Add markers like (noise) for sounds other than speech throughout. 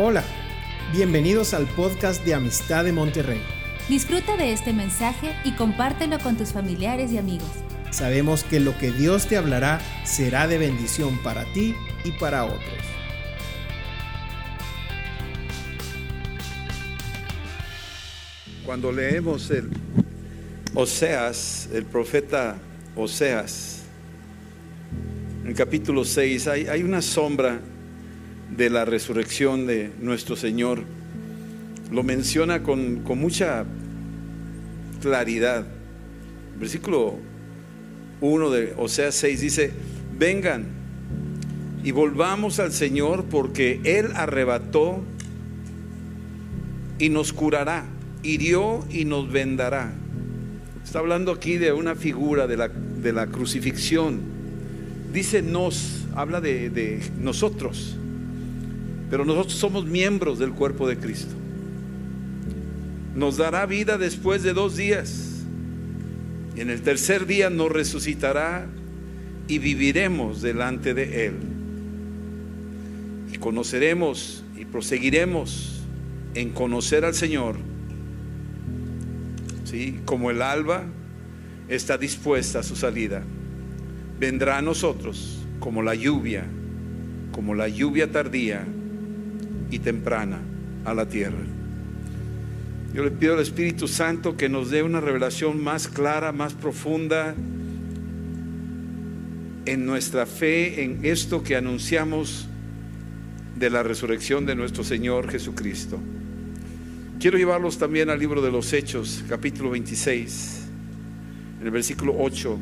Hola, bienvenidos al podcast de Amistad de Monterrey. Disfruta de este mensaje y compártelo con tus familiares y amigos. Sabemos que lo que Dios te hablará será de bendición para ti y para otros. Cuando leemos el Oseas, el profeta Oseas, en capítulo 6 hay, hay una sombra de la resurrección de nuestro Señor. Lo menciona con, con mucha claridad. Versículo 1 de Oseas 6 dice, vengan y volvamos al Señor porque Él arrebató y nos curará, hirió y nos vendará. Está hablando aquí de una figura de la, de la crucifixión. Dice nos, habla de, de nosotros, pero nosotros somos miembros del cuerpo de Cristo. Nos dará vida después de dos días. Y en el tercer día nos resucitará y viviremos delante de Él. Y conoceremos y proseguiremos en conocer al Señor. ¿Sí? Como el alba está dispuesta a su salida, vendrá a nosotros como la lluvia, como la lluvia tardía y temprana a la tierra. Yo le pido al Espíritu Santo que nos dé una revelación más clara, más profunda en nuestra fe, en esto que anunciamos de la resurrección de nuestro Señor Jesucristo. Quiero llevarlos también al libro de los Hechos, capítulo 26, en el versículo 8.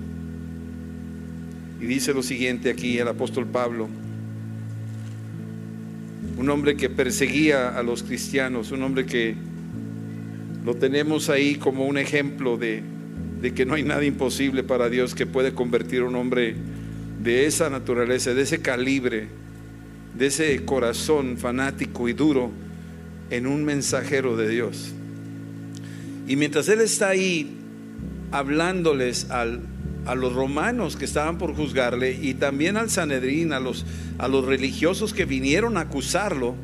Y dice lo siguiente aquí el apóstol Pablo un hombre que perseguía a los cristianos, un hombre que lo tenemos ahí como un ejemplo de, de, que no hay nada imposible para Dios que puede convertir a un hombre de esa naturaleza, de ese calibre, de ese corazón fanático y duro en un mensajero de Dios. Y mientras él está ahí hablándoles al, a los romanos que estaban por juzgarle y también al Sanedrín, a los, a los religiosos que vinieron a acusarlo,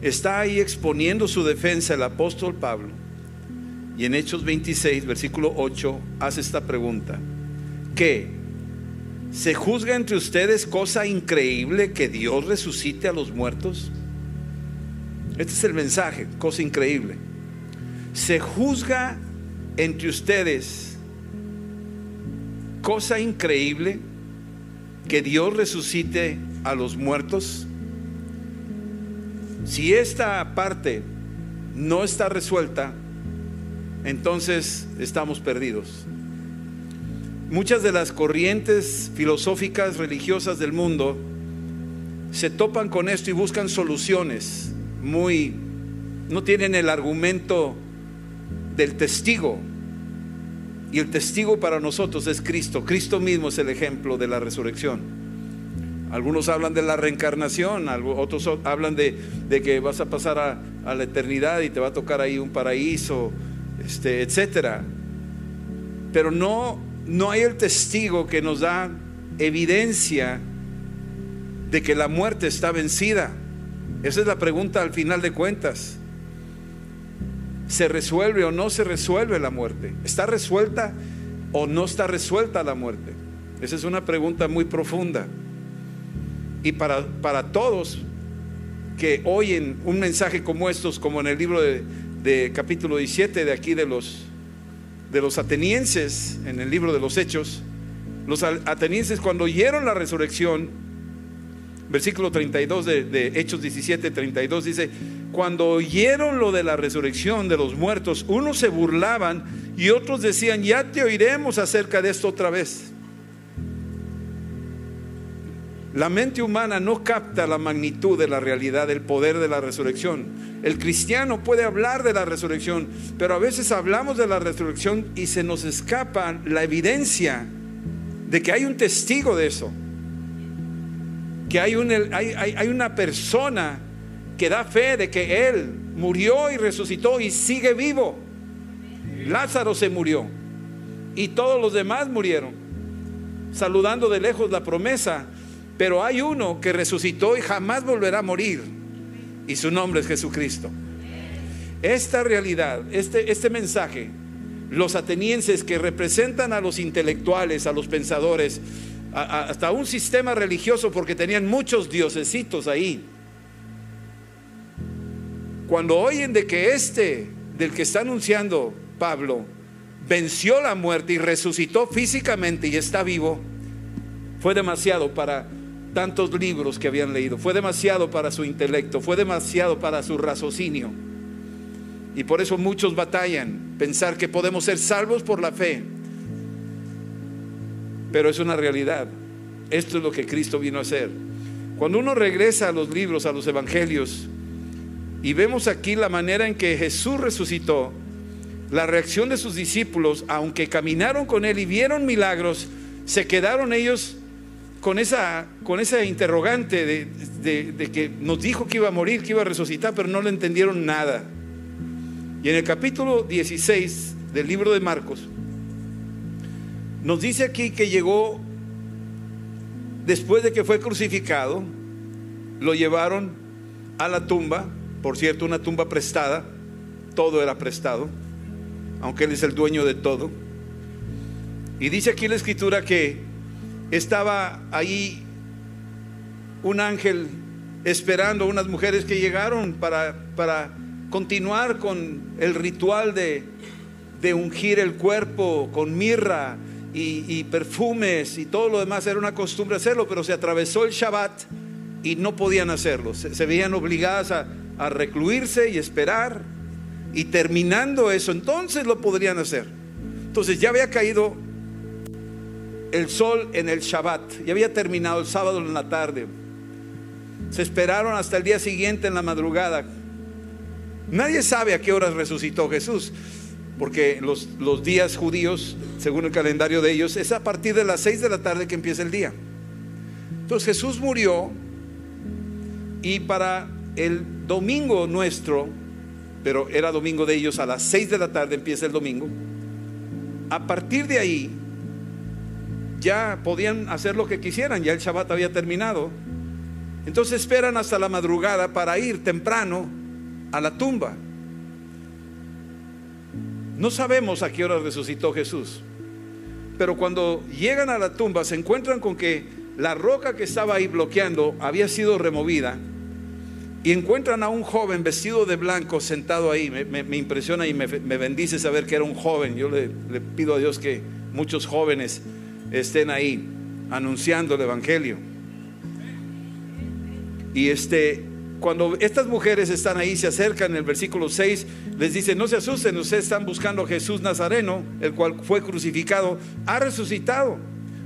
está ahí exponiendo su defensa el apóstol Pablo. Y en Hechos 26, versículo 8, hace esta pregunta. ¿Qué? ¿Se juzga entre ustedes cosa increíble que Dios resucite a los muertos? Este es el mensaje, cosa increíble. Se juzga entre ustedes cosa increíble que Dios resucite a los muertos? Si esta parte no está resuelta, entonces estamos perdidos. Muchas de las corrientes filosóficas religiosas del mundo se topan con esto y buscan soluciones muy no tienen el argumento del testigo, y el testigo para nosotros es Cristo. Cristo mismo es el ejemplo de la resurrección. Algunos hablan de la reencarnación, otros hablan de, que vas a pasar a, la eternidad y te va a tocar ahí un paraíso, este, etcétera. Pero no, no hay el testigo que nos da evidencia de que la muerte está vencida. Esa es la pregunta al final de cuentas. ¿Se resuelve o no se resuelve la muerte? ¿Está resuelta o no está resuelta la muerte? Esa es una pregunta muy profunda. Y para, para todos que oyen un mensaje como estos, como en el libro de, de capítulo 17 de aquí de los, de los atenienses, en el libro de los Hechos, los atenienses cuando oyeron la resurrección, versículo 32 de, de Hechos 17, 32 dice, cuando oyeron lo de la resurrección de los muertos, unos se burlaban y otros decían, ya te oiremos acerca de esto otra vez. La mente humana no capta la magnitud de la realidad, del poder de la resurrección. El cristiano puede hablar de la resurrección, pero a veces hablamos de la resurrección y se nos escapa la evidencia de que hay un testigo de eso, que hay, un, hay una persona que da fe de que Él murió y resucitó y sigue vivo. Lázaro se murió y todos los demás murieron, saludando de lejos la promesa. Pero hay uno que resucitó y jamás volverá a morir. y su nombre es Jesucristo. Esta realidad, este, este mensaje, los atenienses que representan a los intelectuales, a los pensadores, hasta un sistema religioso porque tenían muchos diosesitos ahí. Cuando oyen de que este, del que está anunciando Pablo, venció la muerte y resucitó físicamente y está vivo, fue demasiado para tantos libros que habían leído, fue demasiado para su intelecto, fue demasiado para su raciocinio. Y por eso muchos batallan, pensar que podemos ser salvos por la fe. Pero es una realidad. Esto es lo que Cristo vino a hacer. Cuando uno regresa a los libros, a los evangelios, y vemos aquí la manera en que Jesús resucitó, la reacción de sus discípulos, aunque caminaron con él y vieron milagros, se quedaron ellos con esa, con esa interrogante de, de, que nos dijo que iba a morir, que iba a resucitar, pero no le entendieron nada. Y en el capítulo 16 del libro de Marcos, nos dice aquí que llegó después de que fue crucificado, lo llevaron a la tumba, por cierto, una tumba prestada, todo era prestado, aunque Él es el dueño de todo. Y dice aquí la escritura que estaba ahí un ángel esperando a unas mujeres que llegaron para, para continuar con el ritual de, ungir el cuerpo con mirra y, perfumes y todo lo demás. Era una costumbre hacerlo, pero se atravesó el Shabbat y no podían hacerlo. Se, veían obligadas a, a recluirse y esperar. Y terminando eso, entonces lo podrían hacer. Entonces ya había caído el sol en el Shabbat, ya había terminado el sábado en la tarde. Se esperaron hasta el día siguiente en la madrugada Nadie sabe a qué horas resucitó Jesús, porque los, los días judíos, según el calendario de ellos, es a partir de las 6 de la tarde que empieza el día. Entonces Jesús murió y para el domingo nuestro, pero era domingo de ellos, a las 6 de la tarde empieza el domingo, a partir de ahí ya podían hacer lo que quisieran, ya el Shabbat había terminado. Entonces esperan hasta la madrugada para ir temprano a la tumba. No sabemos a qué hora resucitó Jesús, pero cuando llegan a la tumba se encuentran con que la roca que estaba ahí bloqueando había sido removida y encuentran a un joven vestido de blanco sentado ahí. Me, impresiona y me, bendice saber que era un joven. Yo le, le pido a Dios que muchos jóvenes estén ahí anunciando el Evangelio. Y este, cuando estas mujeres están ahí, se acercan en el versículo 6, les dice, no se asusten, ustedes están buscando a Jesús Nazareno, el cual fue crucificado, ha resucitado,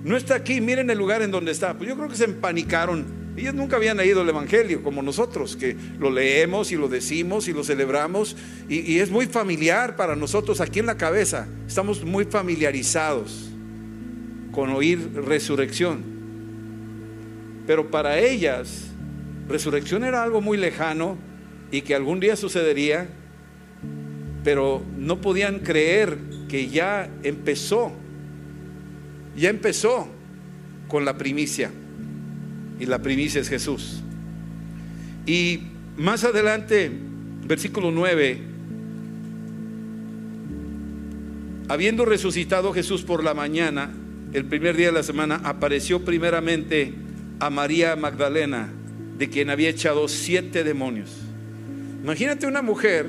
no está aquí, miren el lugar en donde está. Pues yo creo que se empanicaron. Ellos nunca habían leído el Evangelio como nosotros, que lo leemos y lo decimos y lo celebramos, y, y es muy familiar para nosotros aquí en la cabeza, estamos muy familiarizados con oír resurrección. Pero para ellas, resurrección era algo muy lejano y que algún día sucedería, pero no podían creer que ya empezó, ya empezó con la primicia. Y la primicia es Jesús. Y más adelante, versículo 9, habiendo resucitado Jesús por la mañana, el primer día de la semana, apareció primeramente a María Magdalena de quien había echado siete demonios. Imagínate una mujer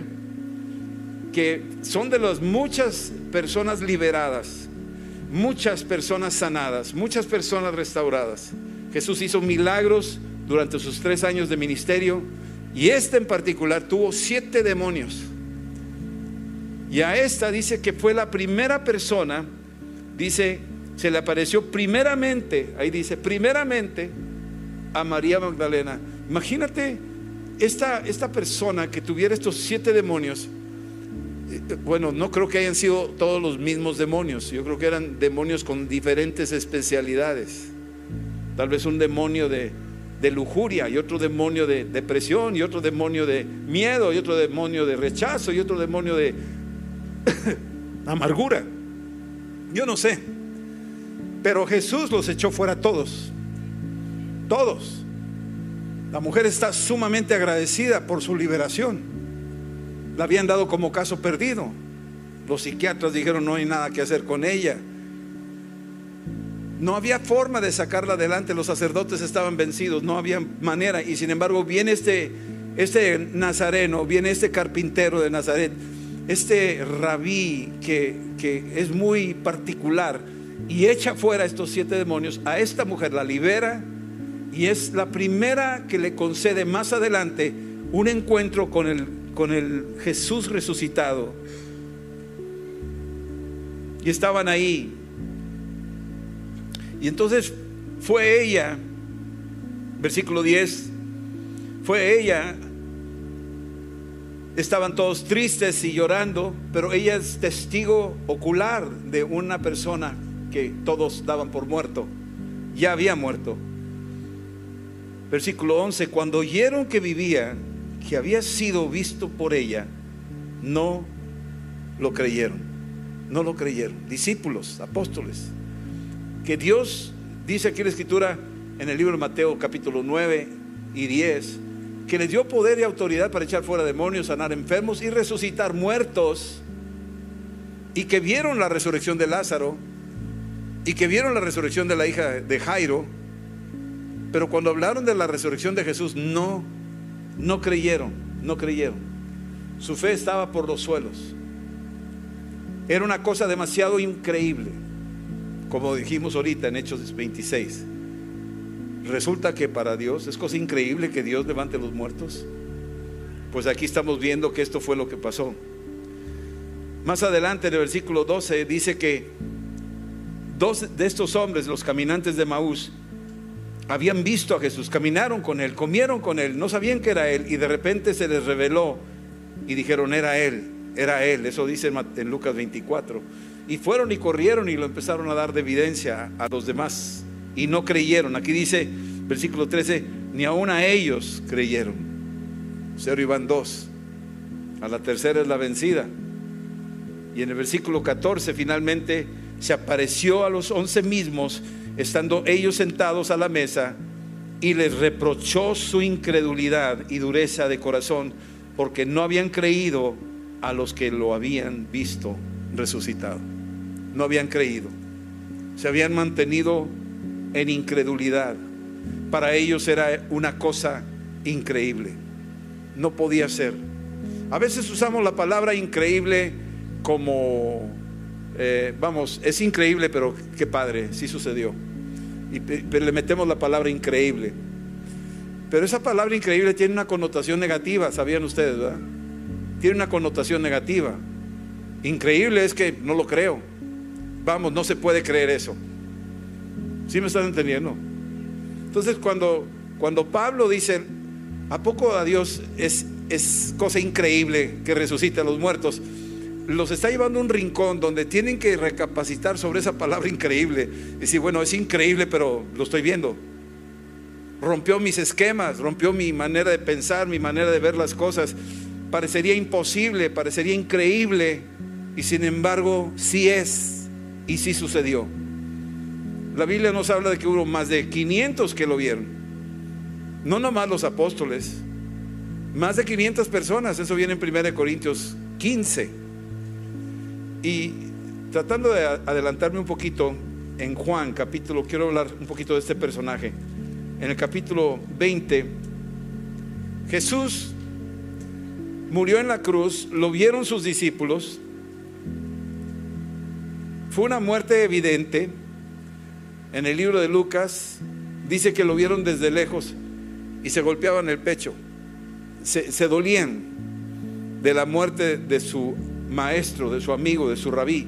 que son de las muchas personas liberadas, muchas personas sanadas, muchas personas restauradas. Jesús hizo milagros durante sus tres años de ministerio y este en particular tuvo siete demonios. Y a esta dice que fue la primera persona, dice, se le apareció primeramente, ahí dice, primeramente a María Magdalena. Imagínate esta, esta persona que tuviera estos siete demonios. Eh, bueno, no creo que hayan sido todos los mismos demonios. Yo creo que eran demonios con diferentes especialidades. Tal vez un demonio de, de lujuria y otro demonio de depresión y otro demonio de miedo y otro demonio de rechazo y otro demonio de (coughs) amargura. Yo no sé. Pero Jesús los echó fuera todos todos. La mujer está sumamente agradecida por su liberación. La habían dado como caso perdido. Los psiquiatras dijeron no hay nada que hacer con ella. No había forma de sacarla adelante, los sacerdotes estaban vencidos, no había manera. Y sin embargo viene este, este nazareno, viene este carpintero de Nazaret, este rabí que, que es muy particular y echa fuera estos siete demonios. A esta mujer la libera y es la primera que le concede más adelante un encuentro con el, con el Jesús resucitado. Y estaban ahí y entonces fue ella, versículo 10, fue ella, estaban todos tristes y llorando, pero ella es testigo ocular de una persona que todos daban por muerto, ya había muerto. Versículo 11, cuando oyeron que vivía, que había sido visto por ella, no lo creyeron, no lo creyeron, discípulos, apóstoles que Dios, dice aquí la escritura en el libro de Mateo capítulo 9 y 10, que les dio poder y autoridad para echar fuera demonios, sanar enfermos y resucitar muertos, y que vieron la resurrección de Lázaro, y que vieron la resurrección de la hija de Jairo, pero cuando hablaron de la resurrección de Jesús, no, no creyeron, no creyeron. Su fe estaba por los suelos. Era una cosa demasiado increíble como dijimos ahorita en Hechos 26. Resulta que para Dios es cosa increíble que Dios levante los muertos. Pues aquí estamos viendo que esto fue lo que pasó. Más adelante en el versículo 12 dice que dos de estos hombres, los caminantes de Maús, habían visto a Jesús, caminaron con él, comieron con él, no sabían que era él y de repente se les reveló y dijeron era él, era él. Eso dice en Lucas 24. Y fueron y corrieron y lo empezaron a dar de evidencia a los demás. Y no creyeron. Aquí dice, versículo 13, ni aún a ellos creyeron. Cero iban dos. A la tercera es la vencida. Y en el versículo 14 finalmente se apareció a los once mismos, estando ellos sentados a la mesa, y les reprochó su incredulidad y dureza de corazón, porque no habían creído a los que lo habían visto resucitado no habían creído. Se habían mantenido en incredulidad. Para ellos era una cosa increíble. No podía ser. A veces usamos la palabra increíble como, eh, vamos, es increíble, pero qué padre, sí sucedió. Y le metemos la palabra increíble. Pero esa palabra increíble tiene una connotación negativa, ¿sabían ustedes, verdad? Tiene una connotación negativa. Increíble es que no lo creo. Vamos, no se puede creer eso. ¿Sí me están entendiendo? Entonces cuando, cuando Pablo dice, ¿a poco a Dios es, es cosa increíble que resucite a los muertos? Los está llevando a un rincón donde tienen que recapacitar sobre esa palabra increíble. Y decir, bueno, es increíble, pero lo estoy viendo. Rompió mis esquemas, rompió mi manera de pensar, mi manera de ver las cosas. Parecería imposible, parecería increíble. Y sin embargo, sí es. Y sí sucedió. La Biblia nos habla de que hubo más de 500 que lo vieron. No nomás los apóstoles. Más de 500 personas. Eso viene en 1 Corintios 15. Y tratando de adelantarme un poquito en Juan capítulo, quiero hablar un poquito de este personaje. En el capítulo 20, Jesús murió en la cruz, lo vieron sus discípulos fue una muerte evidente. En el libro de Lucas dice que lo vieron desde lejos y se golpeaban el pecho. Se, dolían de la muerte de su maestro, de su amigo, de su rabí,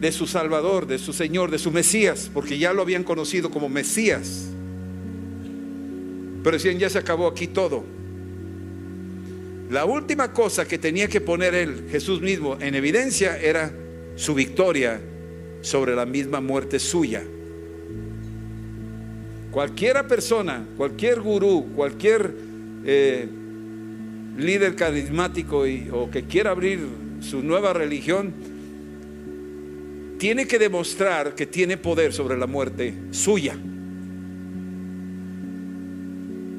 de su Salvador, de su Señor, de su Mesías, porque ya lo habían conocido como Mesías. Pero decían, ya se acabó aquí todo. La última cosa que tenía que poner él, Jesús mismo, en evidencia era su victoria sobre la misma muerte suya. Cualquiera persona, cualquier gurú, cualquier eh, líder carismático o que quiera abrir su nueva religión, tiene que demostrar que tiene poder sobre la muerte suya.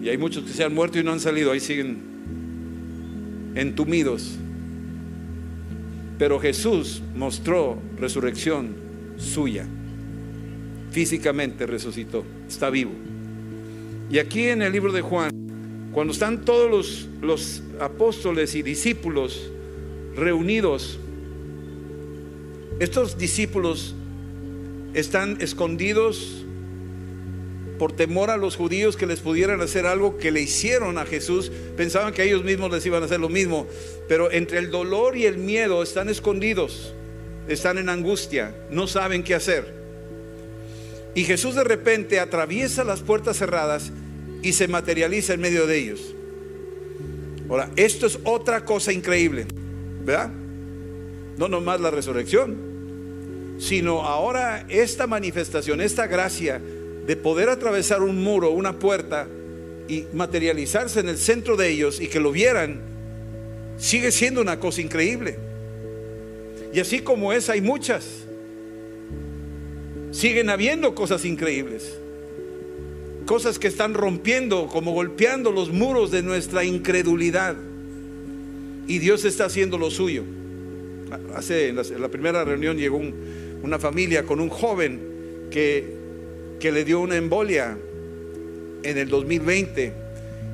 Y hay muchos que se han muerto y no han salido, ahí siguen entumidos. Pero Jesús mostró resurrección suya. Físicamente resucitó, está vivo. Y aquí en el libro de Juan, cuando están todos los, los apóstoles y discípulos reunidos, estos discípulos están escondidos por temor a los judíos que les pudieran hacer algo que le hicieron a Jesús, pensaban que ellos mismos les iban a hacer lo mismo, pero entre el dolor y el miedo están escondidos, están en angustia, no saben qué hacer. Y Jesús de repente atraviesa las puertas cerradas y se materializa en medio de ellos. Ahora, esto es otra cosa increíble, ¿verdad? No nomás la resurrección, sino ahora esta manifestación, esta gracia de poder atravesar un muro, una puerta y materializarse en el centro de ellos y que lo vieran, sigue siendo una cosa increíble. Y así como es, hay muchas. Siguen habiendo cosas increíbles. Cosas que están rompiendo, como golpeando los muros de nuestra incredulidad. Y Dios está haciendo lo suyo. Hace en la, primera reunión llegó una familia con un joven que que le dio una embolia en el 2020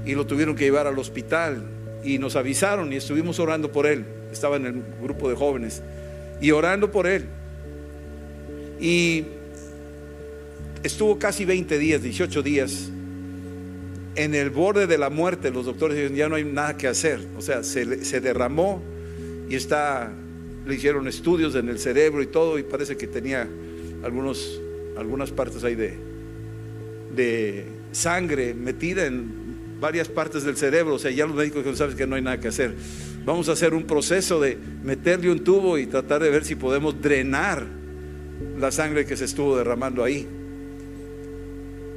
y lo tuvieron que llevar al hospital y nos avisaron y estuvimos orando por él. Estaba en el grupo de jóvenes y orando por él. Y estuvo casi 20 días, 18 días en el borde de la muerte. Los doctores dijeron, ya no hay nada que hacer. O sea, se, se derramó y está, le hicieron estudios en el cerebro y todo y parece que tenía algunos algunas partes hay de, de sangre metida en varias partes del cerebro. O sea, ya los médicos saben sabes que no hay nada que hacer. Vamos a hacer un proceso de meterle un tubo y tratar de ver si podemos drenar la sangre que se estuvo derramando ahí.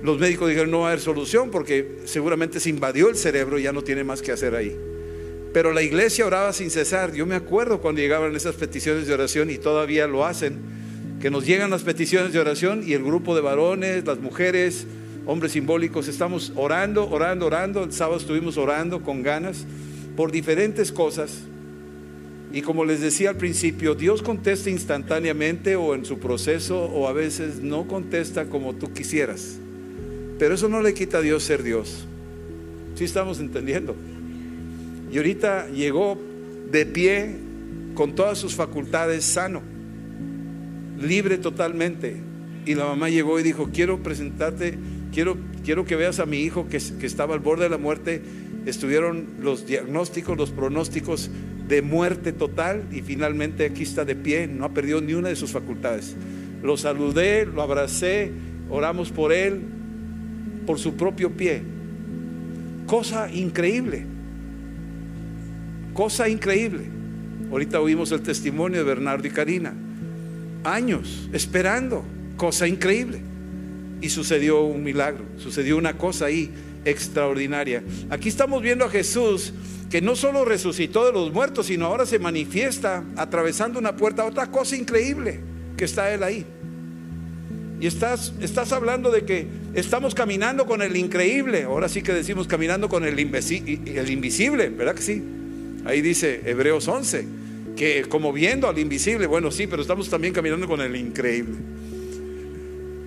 Los médicos dijeron no va a haber solución porque seguramente se invadió el cerebro y ya no tiene más que hacer ahí. Pero la iglesia oraba sin cesar. Yo me acuerdo cuando llegaban esas peticiones de oración y todavía lo hacen que nos llegan las peticiones de oración y el grupo de varones, las mujeres, hombres simbólicos, estamos orando, orando, orando. El sábado estuvimos orando con ganas por diferentes cosas. Y como les decía al principio, Dios contesta instantáneamente o en su proceso o a veces no contesta como tú quisieras. Pero eso no le quita a Dios ser Dios. Si estamos entendiendo. Y ahorita llegó de pie con todas sus facultades sano libre totalmente. Y la mamá llegó y dijo, quiero presentarte, quiero, quiero que veas a mi hijo que, que estaba al borde de la muerte. Estuvieron los diagnósticos, los pronósticos de muerte total y finalmente aquí está de pie, no ha perdido ni una de sus facultades. Lo saludé, lo abracé, oramos por él, por su propio pie. Cosa increíble, cosa increíble. Ahorita oímos el testimonio de Bernardo y Karina años esperando, cosa increíble. Y sucedió un milagro, sucedió una cosa ahí extraordinaria. Aquí estamos viendo a Jesús que no solo resucitó de los muertos, sino ahora se manifiesta atravesando una puerta, otra cosa increíble que está Él ahí. Y estás, estás hablando de que estamos caminando con el increíble, ahora sí que decimos caminando con el, el invisible, ¿verdad que sí? Ahí dice Hebreos 11 que como viendo al invisible, bueno, sí, pero estamos también caminando con el increíble.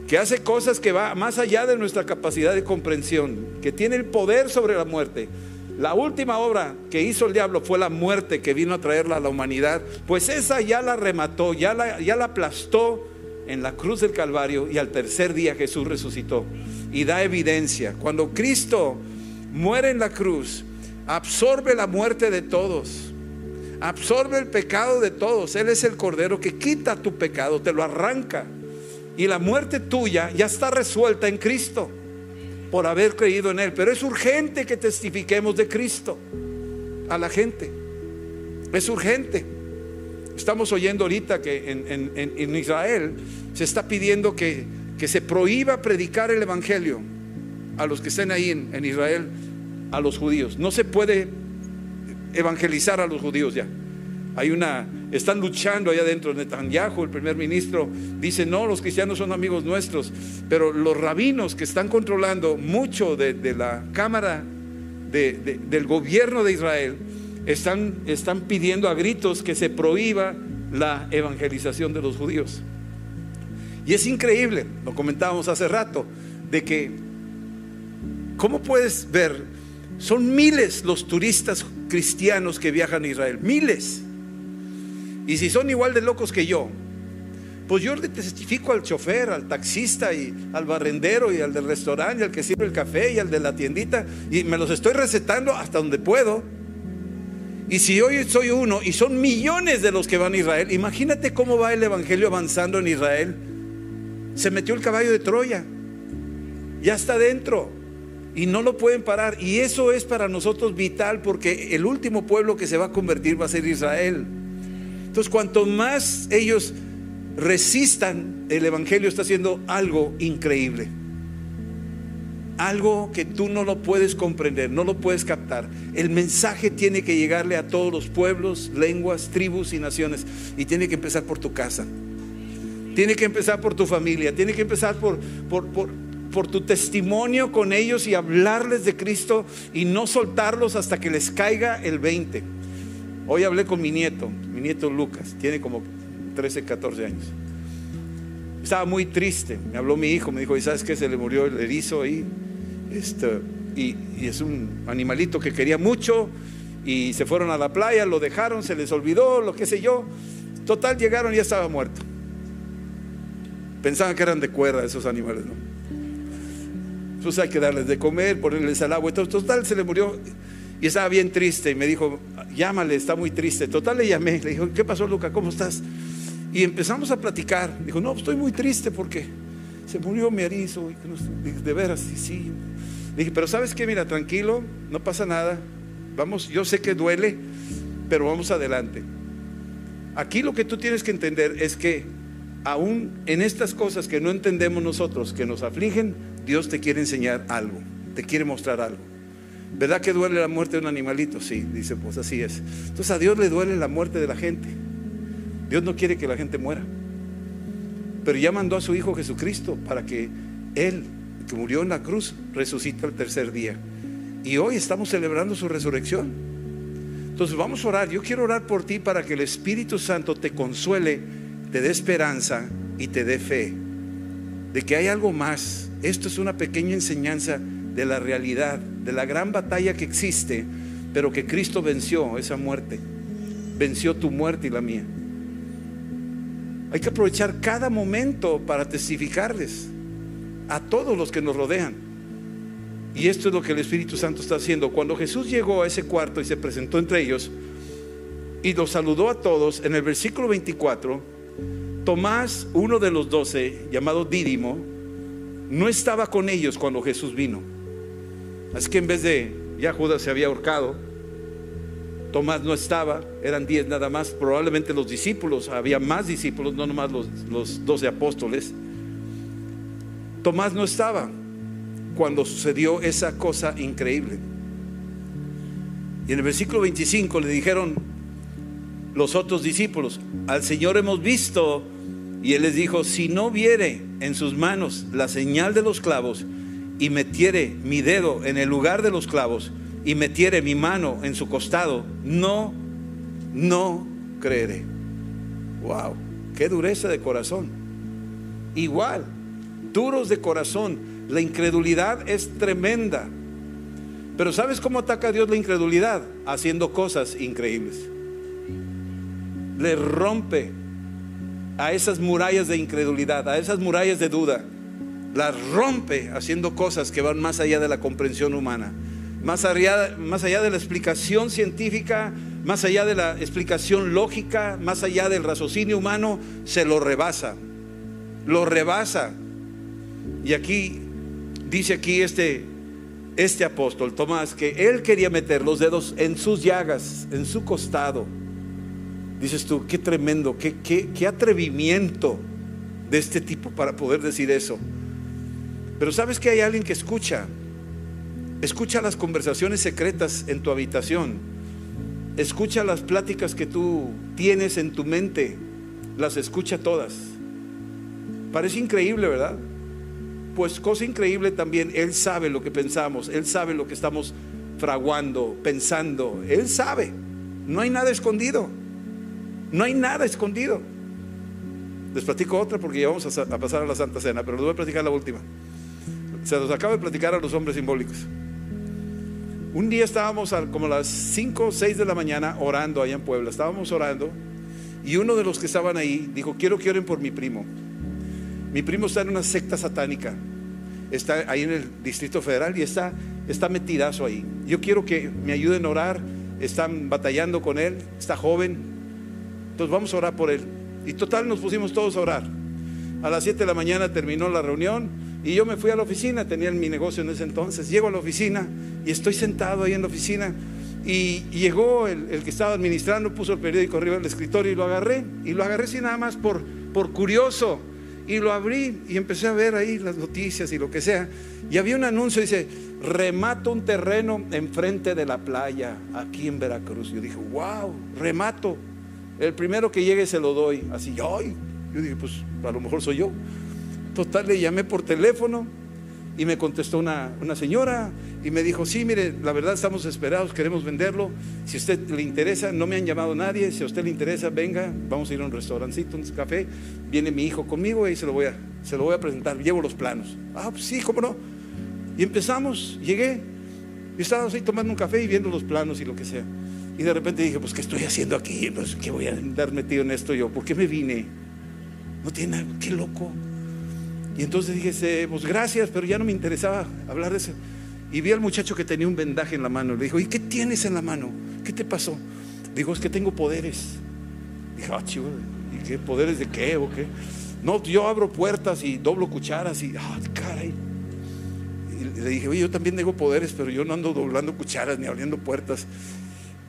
Que hace cosas que va más allá de nuestra capacidad de comprensión, que tiene el poder sobre la muerte. La última obra que hizo el diablo fue la muerte que vino a traerla a la humanidad, pues esa ya la remató, ya la, ya la aplastó en la cruz del Calvario y al tercer día Jesús resucitó y da evidencia. Cuando Cristo muere en la cruz, absorbe la muerte de todos absorbe el pecado de todos. Él es el Cordero que quita tu pecado, te lo arranca. Y la muerte tuya ya está resuelta en Cristo por haber creído en Él. Pero es urgente que testifiquemos de Cristo a la gente. Es urgente. Estamos oyendo ahorita que en, Israel se está pidiendo que, se prohíba predicar el Evangelio a los que estén ahí en Israel, a los judíos. No se puede evangelizar a los judíos ya. Hay una están luchando allá adentro. Netanyahu, el primer ministro, dice, no, los cristianos son amigos nuestros, pero los rabinos que están controlando mucho de, la Cámara del gobierno de Israel, están, están pidiendo a gritos que se prohíba la evangelización de los judíos. Y es increíble, lo comentábamos hace rato, de que, ¿cómo puedes ver? Son miles los turistas cristianos que viajan a Israel, miles. Y si son igual de locos que yo, pues yo le testifico al chofer, al taxista y al barrendero y al del restaurante y al que sirve el café y al de la tiendita y me los estoy recetando hasta donde puedo. Y si hoy soy uno y son millones de los que van a Israel, imagínate cómo va el evangelio avanzando en Israel. Se metió el caballo de Troya, ya está dentro y no lo pueden parar. Y eso es para nosotros vital porque el último pueblo que se va a convertir va a ser Israel. Entonces, cuanto más ellos resistan, el Evangelio está haciendo algo increíble. Algo que tú no lo puedes comprender, no lo puedes captar. El mensaje tiene que llegarle a todos los pueblos, lenguas, tribus y naciones. Y tiene que empezar por tu casa. Tiene que empezar por tu familia. Tiene que empezar por, tu testimonio con ellos y hablarles de Cristo y no soltarlos hasta que les caiga el 20. Hoy hablé con mi nieto, mi nieto Lucas, tiene como 13, 14 años. Estaba muy triste, me habló mi hijo, me dijo, ¿y sabes qué? Se le murió el erizo ahí. Este, y, es un animalito que quería mucho y se fueron a la playa, lo dejaron, se les olvidó, lo que sé yo. Total, llegaron y ya estaba muerto. Pensaban que eran de cuerda esos animales, ¿no? Entonces hay que darles de comer, ponerles al agua. Total, se le murió y estaba bien triste y me dijo, llámale, está muy triste. Total le llamé, le dijo, ¿qué pasó Luca? ¿Cómo estás? Y empezamos a platicar. Dijo, no, estoy muy triste porque se murió mi erizo. De veras, sí, sí. Le dije, pero ¿sabes qué? Mira, tranquilo, no pasa nada. Vamos, yo sé que duele, pero vamos adelante. Aquí lo que tú tienes que entender es que aún en estas cosas que no entendemos nosotros, que nos afligen, Dios te quiere enseñar algo, te quiere mostrar algo. ¿Verdad que duele la muerte de un animalito? Sí, dice, pues así es. Entonces a Dios le duele la muerte de la gente. Dios no quiere que la gente muera. Pero ya mandó a su Hijo Jesucristo para que Él, que murió en la cruz, resucite el tercer día. Y hoy estamos celebrando su resurrección. Entonces vamos a orar. Yo quiero orar por ti para que el Espíritu Santo te consuele, te dé esperanza y te dé fe de que hay algo más. Esto es una pequeña enseñanza de la realidad, de la gran batalla que existe, pero que Cristo venció esa muerte, venció tu muerte y la mía. Hay que aprovechar cada momento para testificarles a todos los que nos rodean. Y esto es lo que el Espíritu Santo está haciendo. Cuando Jesús llegó a ese cuarto y se presentó entre ellos y los saludó a todos, en el versículo 24, Tomás, uno de los doce, llamado Dídimo, no estaba con ellos cuando Jesús vino. Así que en vez de, ya Judas se había ahorcado, Tomás no estaba, eran diez nada más, probablemente los discípulos, había más discípulos, no nomás los, los doce apóstoles. Tomás no estaba cuando sucedió esa cosa increíble. Y en el versículo 25 le dijeron los otros discípulos, al Señor hemos visto, y él les dijo, si no viere en sus manos la señal de los clavos, y metiere mi dedo en el lugar de los clavos y metiere mi mano en su costado, no, no creeré. Wow, qué dureza de corazón. Igual, duros de corazón. La incredulidad es tremenda. Pero ¿sabes cómo ataca a Dios la incredulidad? Haciendo cosas increíbles. Le rompe a esas murallas de incredulidad, a esas murallas de duda las rompe haciendo cosas que van más allá de la comprensión humana, más allá, más allá de la explicación científica, más allá de la explicación lógica, más allá del raciocinio humano, se lo rebasa, lo rebasa. Y aquí dice aquí este, este apóstol Tomás que él quería meter los dedos en sus llagas, en su costado. Dices tú, qué tremendo, qué, qué, qué atrevimiento de este tipo para poder decir eso. Pero sabes que hay alguien que escucha. Escucha las conversaciones secretas en tu habitación. escucha las pláticas que tú tienes en tu mente, las escucha todas. Parece increíble, ¿verdad? Pues cosa increíble también, Él sabe lo que pensamos, Él sabe lo que estamos fraguando, pensando, Él sabe, no hay nada escondido, no hay nada escondido. Les platico otra porque ya vamos a, pasar a la Santa Cena, pero les voy a platicar la última. Se los acabo de platicar a los hombres simbólicos. Un día estábamos como a las 5 o 6 de la mañana orando allá en Puebla, estábamos orando y uno de los que estaban ahí dijo, quiero que oren por mi primo. Mi primo está en una secta satánica, está ahí en el Distrito Federal y está, está metidazo ahí. Yo quiero que me ayuden a orar, están batallando con él, está joven, entonces vamos a orar por él. Y total nos pusimos todos a orar. A las 7 de la mañana terminó la reunión y yo me fui a la oficina, tenía mi negocio en ese entonces. Llego a la oficina y estoy sentado ahí en la oficina y, llegó el, que estaba administrando, puso el periódico arriba del escritorio y lo agarré. Y lo agarré sin nada más por, por curioso. Y lo abrí y empecé a ver ahí las noticias y lo que sea. Y había un anuncio, dice, remato un terreno enfrente de la playa, aquí en Veracruz. Yo dije, wow, remato. El primero que llegue se lo doy. Así, yo, yo dije, pues a lo mejor soy yo. Total, le llamé por teléfono y me contestó una, una, señora y me dijo, sí, mire, la verdad estamos esperados, queremos venderlo. Si a usted le interesa, no me han llamado nadie, si a usted le interesa, venga, vamos a ir a un restaurancito, un café. Viene mi hijo conmigo y se lo voy a, se lo voy a presentar, llevo los planos. Ah, pues sí, cómo no. Y empezamos, llegué, y estaba así tomando un café y viendo los planos y lo que sea. Y de repente dije, pues, ¿qué estoy haciendo aquí? Pues, ¿qué voy a andar metido en esto yo? ¿Por qué me vine? No tiene nada, qué loco. Y entonces dije, pues gracias, pero ya no me interesaba hablar de eso. Y vi al muchacho que tenía un vendaje en la mano. Le dijo, ¿y qué tienes en la mano? ¿Qué te pasó? Dijo, es que tengo poderes. Dije, ah, chivo, ¿y qué poderes de qué o qué? No, yo abro puertas y doblo cucharas y, ah, caray. Y le dije, oye, yo también tengo poderes, pero yo no ando doblando cucharas ni abriendo puertas.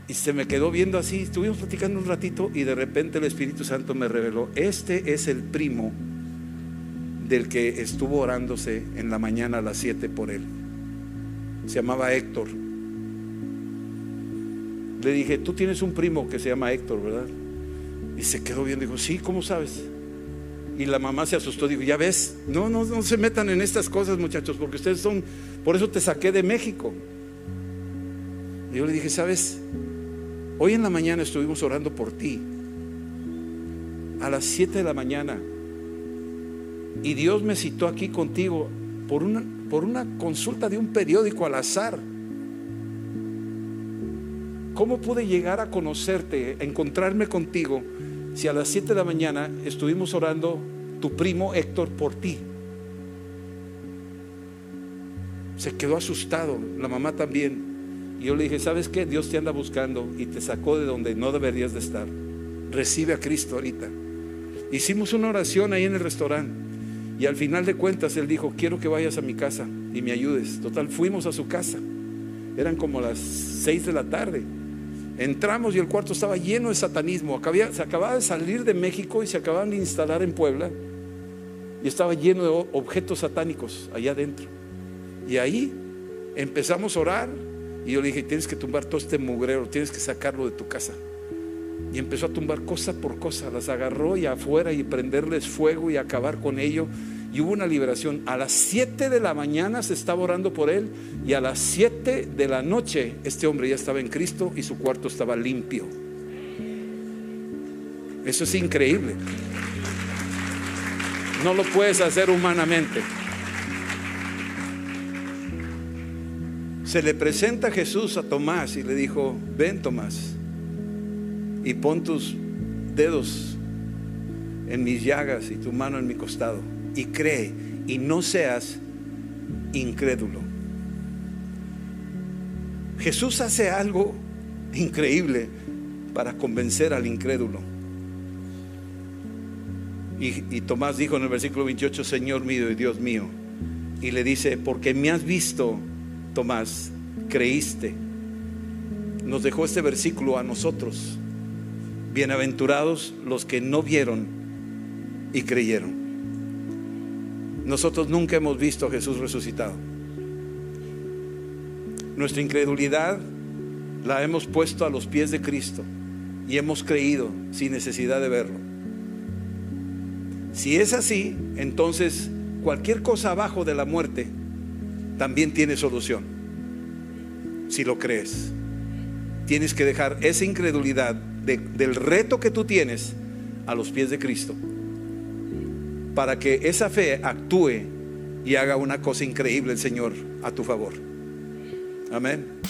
Y se me quedó viendo así, estuvimos platicando un ratito y de repente el Espíritu Santo me reveló, este es el primo del que estuvo orándose en la mañana a las 7 por él. Se llamaba Héctor. Le dije, tú tienes un primo que se llama Héctor, ¿verdad? Y se quedó viendo, dijo, sí, ¿cómo sabes? Y la mamá se asustó, dijo, ya ves, no, no, no se metan en estas cosas muchachos, porque ustedes son, por eso te saqué de México. Y yo le dije, ¿sabes? Hoy en la mañana estuvimos orando por ti. A las 7 de la mañana. Y Dios me citó aquí contigo por una, por una consulta de un periódico al azar. ¿Cómo pude llegar a conocerte, a encontrarme contigo, si a las 7 de la mañana estuvimos orando tu primo Héctor por ti? Se quedó asustado, la mamá también. Y yo le dije, ¿sabes qué? Dios te anda buscando y te sacó de donde no deberías de estar. Recibe a Cristo ahorita. Hicimos una oración ahí en el restaurante. Y al final de cuentas él dijo, quiero que vayas a mi casa y me ayudes. Total, fuimos a su casa. Eran como las seis de la tarde. Entramos y el cuarto estaba lleno de satanismo. se acababa de salir de México y se acababan de instalar en Puebla. Y estaba lleno de objetos satánicos allá adentro. Y ahí empezamos a orar y yo le dije, tienes que tumbar todo este mugrero, tienes que sacarlo de tu casa. Y empezó a tumbar cosa por cosa, las agarró y afuera y prenderles fuego y acabar con ello. Y hubo una liberación. A las 7 de la mañana se estaba orando por él y a las 7 de la noche este hombre ya estaba en Cristo y su cuarto estaba limpio. Eso es increíble. No lo puedes hacer humanamente. se le presenta Jesús a Tomás y le dijo, ven Tomás y pon tus dedos en mis llagas y tu mano en mi costado y cree y no seas incrédulo. Jesús hace algo increíble para convencer al incrédulo. Y, y, Tomás dijo en el versículo 28, Señor mío y Dios mío. Y le dice, porque me has visto, Tomás, creíste. Nos dejó este versículo a nosotros. Bienaventurados los que no vieron y creyeron. Nosotros nunca hemos visto a Jesús resucitado. Nuestra incredulidad la hemos puesto a los pies de Cristo y hemos creído sin necesidad de verlo. Si es así, entonces cualquier cosa abajo de la muerte también tiene solución. Si lo crees, tienes que dejar esa incredulidad del reto que tú tienes a los pies de Cristo para que esa fe actúe y haga una cosa increíble el Señor a tu favor. Amén.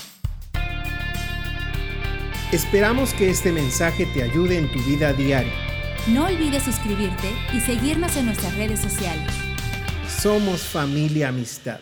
Esperamos que este mensaje te ayude en tu vida diaria. No olvides suscribirte y seguirnos en nuestras redes sociales. Somos familia amistad.